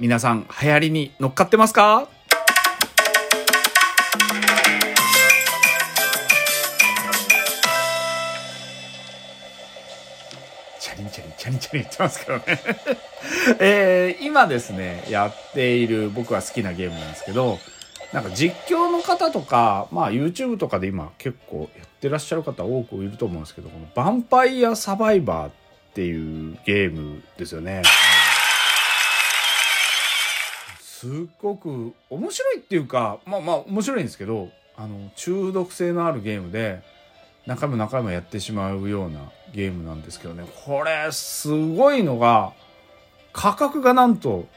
皆さん流行りに乗っかってますか？チャリンチャリンチャリンチャリン言ってますけどね えー、今ですねやっている僕は好きなゲームなんですけどなんか実況の方とか、まあ YouTube とかで今結構やってらっしゃる方多くいると思うんですけど、このヴァンパイアサバイバーっていうゲームですよね。すっごく面白いっていうか、まあまあ面白いんですけど、あの、中毒性のあるゲームで、何回も何回もやってしまうようなゲームなんですけどね、これすごいのが、価格がなんと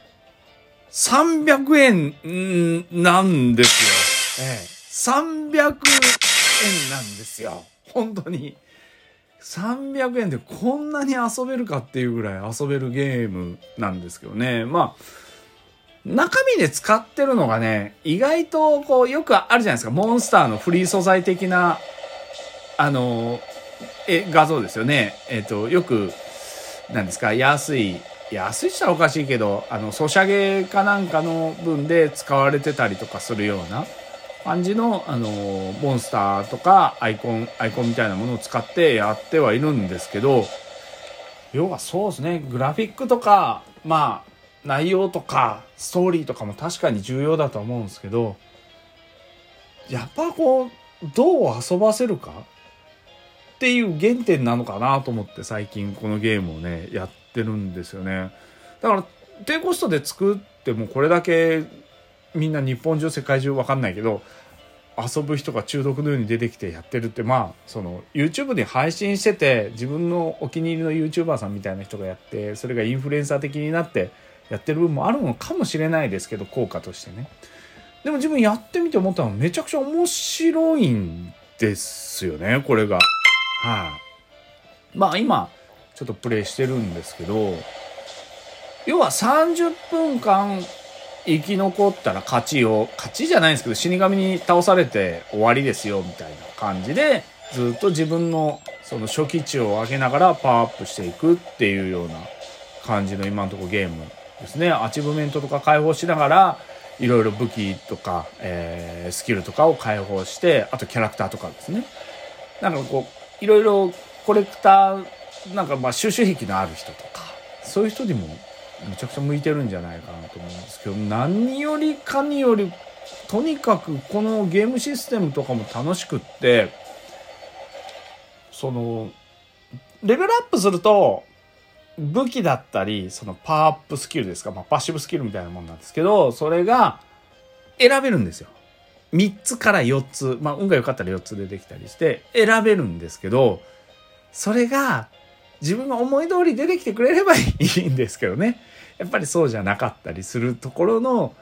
300円なんですよ。ええ、300円なんですよ。本当に。300円でこんなに遊べるかっていうぐらい遊べるゲームなんですけどね。まあ、中身で使ってるのがね、意外とこうよくあるじゃないですか。モンスターのフリー素材的な、あの、え、画像ですよね。えっ、と、よく、なんですか、安い安いしたらおかしいけどあのソシャゲかなんかの分で使われてたりとかするような感じのあのモンスターとかアイコンアイコンみたいなものを使ってやってはいるんですけど要はそうですねグラフィックとかまあ内容とかストーリーとかも確かに重要だと思うんですけどやっぱこうどう遊ばせるか？っていう原点なのかなと思って最近このゲームをねやってるんですよね。だから低コストで作ってもこれだけみんな日本中世界中わかんないけど遊ぶ人が中毒のように出てきてやってるってまあその YouTube で配信してて自分のお気に入りの YouTuber さんみたいな人がやってそれがインフルエンサー的になってやってる部分もあるのかもしれないですけど効果としてね。でも自分やってみて思ったのはめちゃくちゃ面白いんですよねこれが。はい、あ、まあ今ちょっとプレイしてるんですけど要は30分間生き残ったら勝ちを勝ちじゃないんですけど死神に倒されて終わりですよみたいな感じでずっと自分のその初期値を上げながらパワーアップしていくっていうような感じの今のところゲームですね。アチブメントとか解放しながらいろいろ武器とか、えー、スキルとかを解放してあとキャラクターとかですね。なんかこういろいろコレクターなんかまあ収集癖のある人とかそういう人にもめちゃくちゃ向いてるんじゃないかなと思うんですけど何よりかによりとにかくこのゲームシステムとかも楽しくってそのレベルアップすると武器だったりそのパワーアップスキルですか、まあ、パッシブスキルみたいなもんなんですけどそれが選べるんですよ。3つから4つまあ運が良かったら4つ出てきたりして選べるんですけどそれが自分が思い通り出てきてくれればいいんですけどね。やっぱりそうじゃなかったりするところの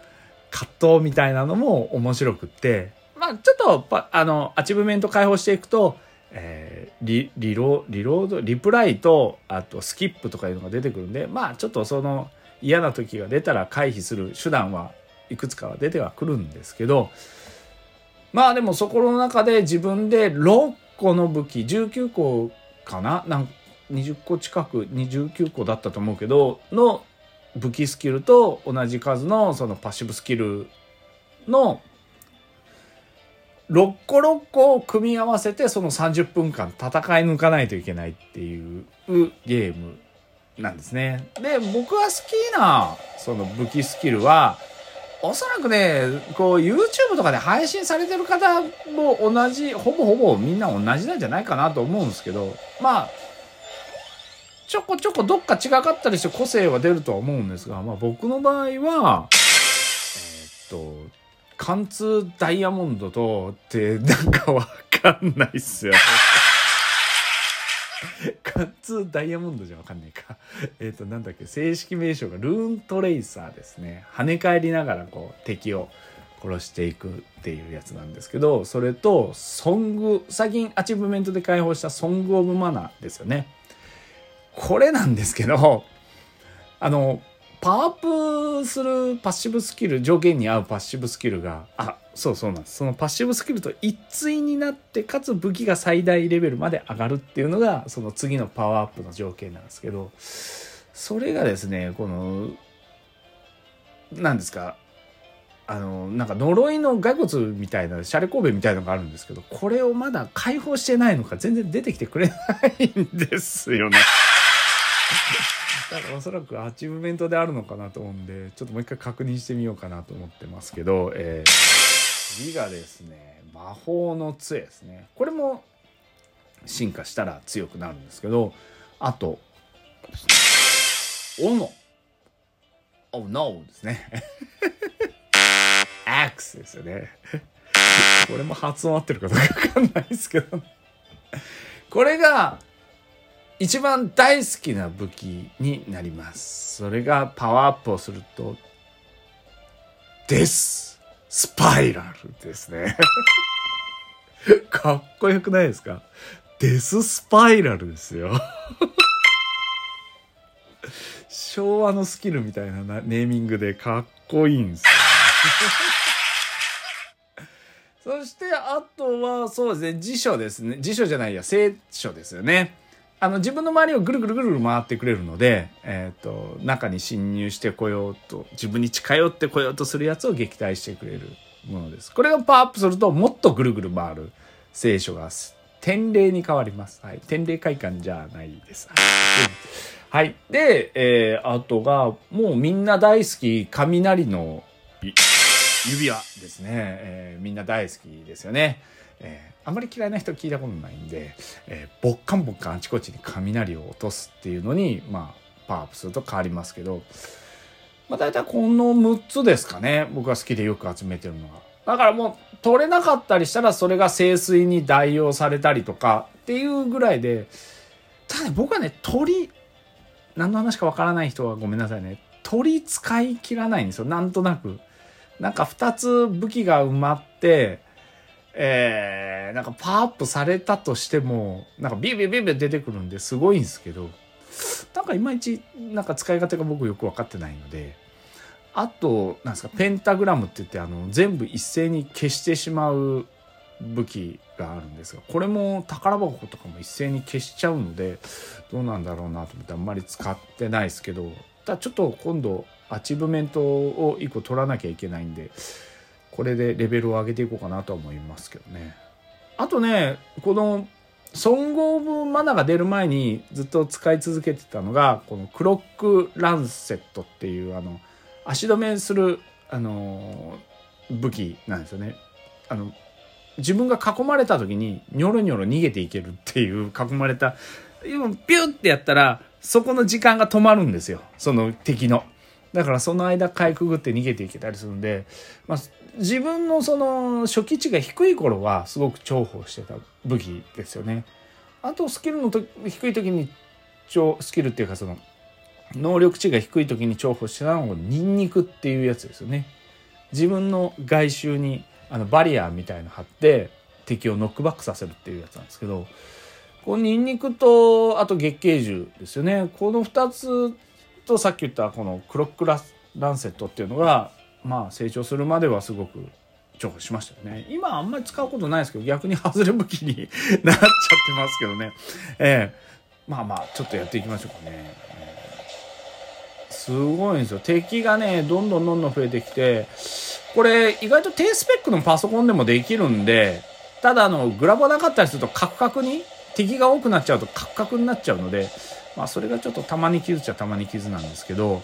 葛藤みたいなのも面白くって、まあちょっとあの、アチブメント解放していくと、えー、リリロリロードリプライとあとスキップとかいうのが出てくるんでまあちょっとその嫌な時が出たら回避する手段はいくつかは出てはくるんですけどまあでもそこの中で自分で6個の武器19個かななん20個近く29個だったと思うけどの武器スキルと同じ数のそのパッシブスキルの6個6個を組み合わせてその30分間戦い抜かないといけないっていうゲームなんですね。で、僕が好きなその武器スキルはおそらくね、こう YouTube とかで配信されてる方も同じ、ほぼほぼみんな同じなんじゃないかなと思うんですけど、まあ、ちょこちょこどっか違かったりして個性は出るとは思うんですが、まあ僕の場合は、えー、っと、貫通ダイヤモンドとってなんかわかんないっすよ。貫通ダイヤモンドじゃわかんないか。えっ、と、なんだっけ、正式名称が Runetracer ですね。跳ね返りながらこう敵を殺していくっていうやつなんですけど、それと、ソング、最近アチーブメントで解放した Song of Mana ですよね。これなんですけど、あの、パワーアップするパッシブスキル、条件に合うパッシブスキルが、あ、そうそうなんです。そのパッシブスキルと一対になって、かつ武器が最大レベルまで上がるっていうのが、その次のパワーアップの条件なんですけど、それがですね、この、なんですかあのなんか呪いの骸骨みたいなしゃれこうべみたいのがあるんですけどこれをまだ解放してないのか全然出てきてくれないんですよね。だからおそらくアチーブメントであるのかなと思うんでちょっともう一回確認してみようかなと思ってますけど、えー、次がですね魔法の杖ですね。これも進化したら強くなるんですけどあと斧。Oh no ですね。Axe ですよね。これも発音合ってるかどうかわかんないですけど。これが一番大好きな武器になります。それがパワーアップをすると、デススパイラルですね。かっこよくないですか？デススパイラルですよ。昭和のスキルみたいなネーミングでかっこいいんですよ。そしてあとはそうですね辞書ですね辞書じゃないや聖書ですよねあの自分の周りをぐるぐるぐるぐる回ってくれるので、えっ、ー、と、中に侵入してこようと、自分に近寄ってこようとするやつを撃退してくれるものです。これがパワーアップすると、もっとぐるぐる回る聖書が、天霊に変わります。はい。天霊会館じゃないです。はい。で、えー、あとが、もうみんな大好き、雷の指輪ですね。えー、みんな大好きですよね。えーあまり嫌いな人聞いたことないんで、えー、ボッカンボッカンあちこちに雷を落とすっていうのに、まあ、パワーアップすると変わりますけど、まあ、大体この6つですかね。僕が好きでよく集めてるのは。だからもう、取れなかったりしたら、それが清水に代用されたりとかっていうぐらいで、ただ、僕はね、鳥、何の話かわからない人はごめんなさいね。鳥使い切らないんですよ。なんとなく。なんか2つ武器が埋まって、えー、なんかパワーアップされたとしても、なんかビュービュービュービュー出てくるんですごいんですけど、なんかいまいち、なんか使い方が僕よく分かってないので、あと、なんですか、ペンタグラムって言って、あの、全部一斉に消してしまう武器があるんですが、これも宝箱とかも一斉に消しちゃうので、どうなんだろうなと思ってあんまり使ってないですけど、ただちょっと今度、アチーブメントを1個取らなきゃいけないんで、これでレベルを上げていこうかなと思いますけどね。あとね、この、ソング・オブ・マナが出る前にずっと使い続けてたのが、このクロック・ランセットっていう、あの、足止めする、あの、武器なんですよね。あの、自分が囲まれた時にニョロニョロ逃げていけるっていう囲まれた、ピュッてやったら、そこの時間が止まるんですよ。その敵の。だからその間かいくぐって逃げていけたりするんで、まあ、自分のその初期値が低い頃はすごく重宝してた武器ですよね。あとスキルのと低い時にスキルっていうかその能力値が低い時に重宝してたのがニンニクっていうやつですよね。自分の外周にあのバリアーみたいの貼って敵をノックバックさせるっていうやつなんですけどこのニンニクとあと月桂樹ですよねこの2つとさっき言ったこのクロックラランセットっていうのがまあ成長するまではすごく重宝しましたよね。今あんまり使うことないですけど、逆に外れ武器に なっちゃってますけどね。ええー、まあまあ、ちょっとやっていきましょうかね。すごいんですよ。敵がね、どんどんどんどん増えてきて、これ意外と低スペックのパソコンでもできるんで、ただあの、グラボなかったりするとカクカクに、敵が多くなっちゃうとカクカクになっちゃうので、まあそれがちょっとたまに傷っちゃたまに傷なんですけど、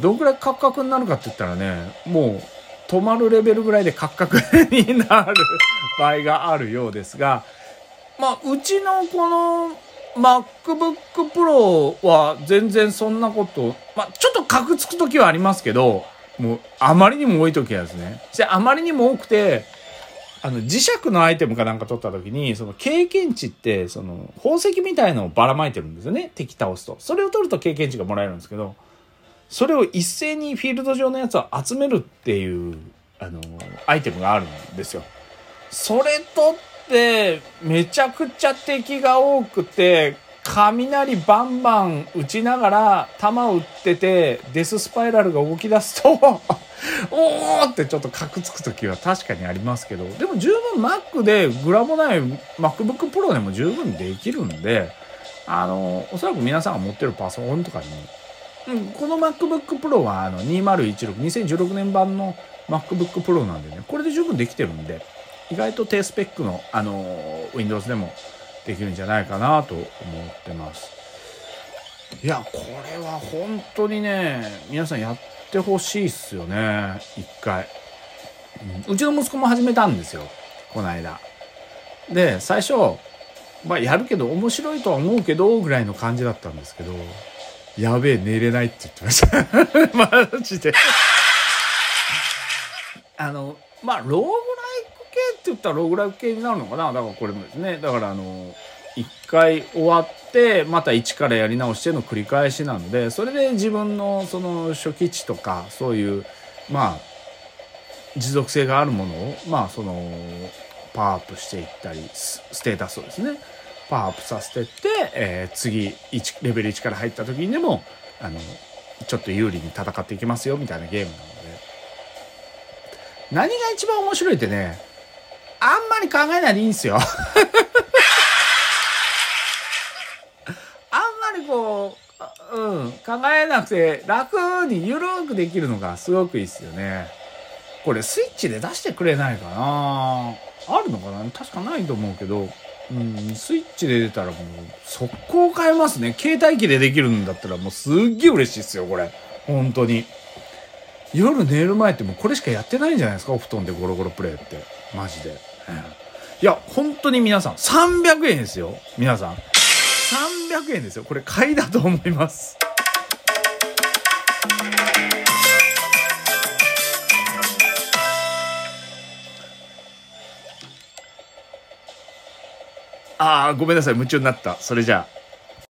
どんぐらいカクカクになるかって言ったらね、もう止まるレベルぐらいでカクカクになる場合があるようですが、まあ、うちのこの MacBook Pro は全然そんなこと、まあ、ちょっとカクつく時はありますけど、もうあまりにも多い時はですね。で、あまりにも多くて、あの、磁石のアイテムかなんか取った時に、その経験値って、その宝石みたいのをばらまいてるんですよね。敵倒すと。それを取ると経験値がもらえるんですけど、それを一斉にフィールド上のやつを集めるっていうあのアイテムがあるんですよ。それとってめちゃくちゃ敵が多くて雷バンバン打ちながら弾を撃っててデススパイラルが動き出すと おーってちょっとカクつく時は確かにありますけどでも十分 Mac でグラボない MacBook Pro でも十分できるんであのおそらく皆さんが持ってるパソコンとかにうん、この MacBook Pro はあの2016、2016年版の MacBook Pro なんでね、これで十分できてるんで、意外と低スペックの、あの Windows でもできるんじゃないかなと思ってます。いや、これは本当にね、皆さんやってほしいっすよね、一回。うん、うちの息子も始めたんですよ、この間。で、最初、まあやるけど面白いとは思うけど、ぐらいの感じだったんですけど、やべえ、寝れないって言ってました。マジであの、まあ、ローグライク系って言ったらローグライク系になるのかな？だからこれもですね。だからあの、一回終わって、また一からやり直しての繰り返しなので、それで自分のその初期値とか、そういう、まあ、持続性があるものを、まあ、その、パワーアップしていったり、ステータスをですね、パワーアップさせてって、えー、次1、レベル1から入った時にでも、あの、ちょっと有利に戦っていきますよ、みたいなゲームなので。何が一番面白いってね、あんまり考えないでいいんですよ。あんまりこう、うん、考えなくて楽にゆるくできるのがすごくいいっすよね。これスイッチで出してくれないかなあるのかな？確かないと思うけど、うん、スイッチで出たらもう速攻変えますね。携帯機でできるんだったらもうすっげえ嬉しいっすよ、これ。本当に。夜寝る前ってもうこれしかやってないんじゃないですか？お布団でゴロゴロプレイって。マジで。いや、本当に皆さん、300円ですよ。皆さん。300円ですよ。これ買いだと思います。ああ、ごめんなさい。夢中になった。それじゃあ。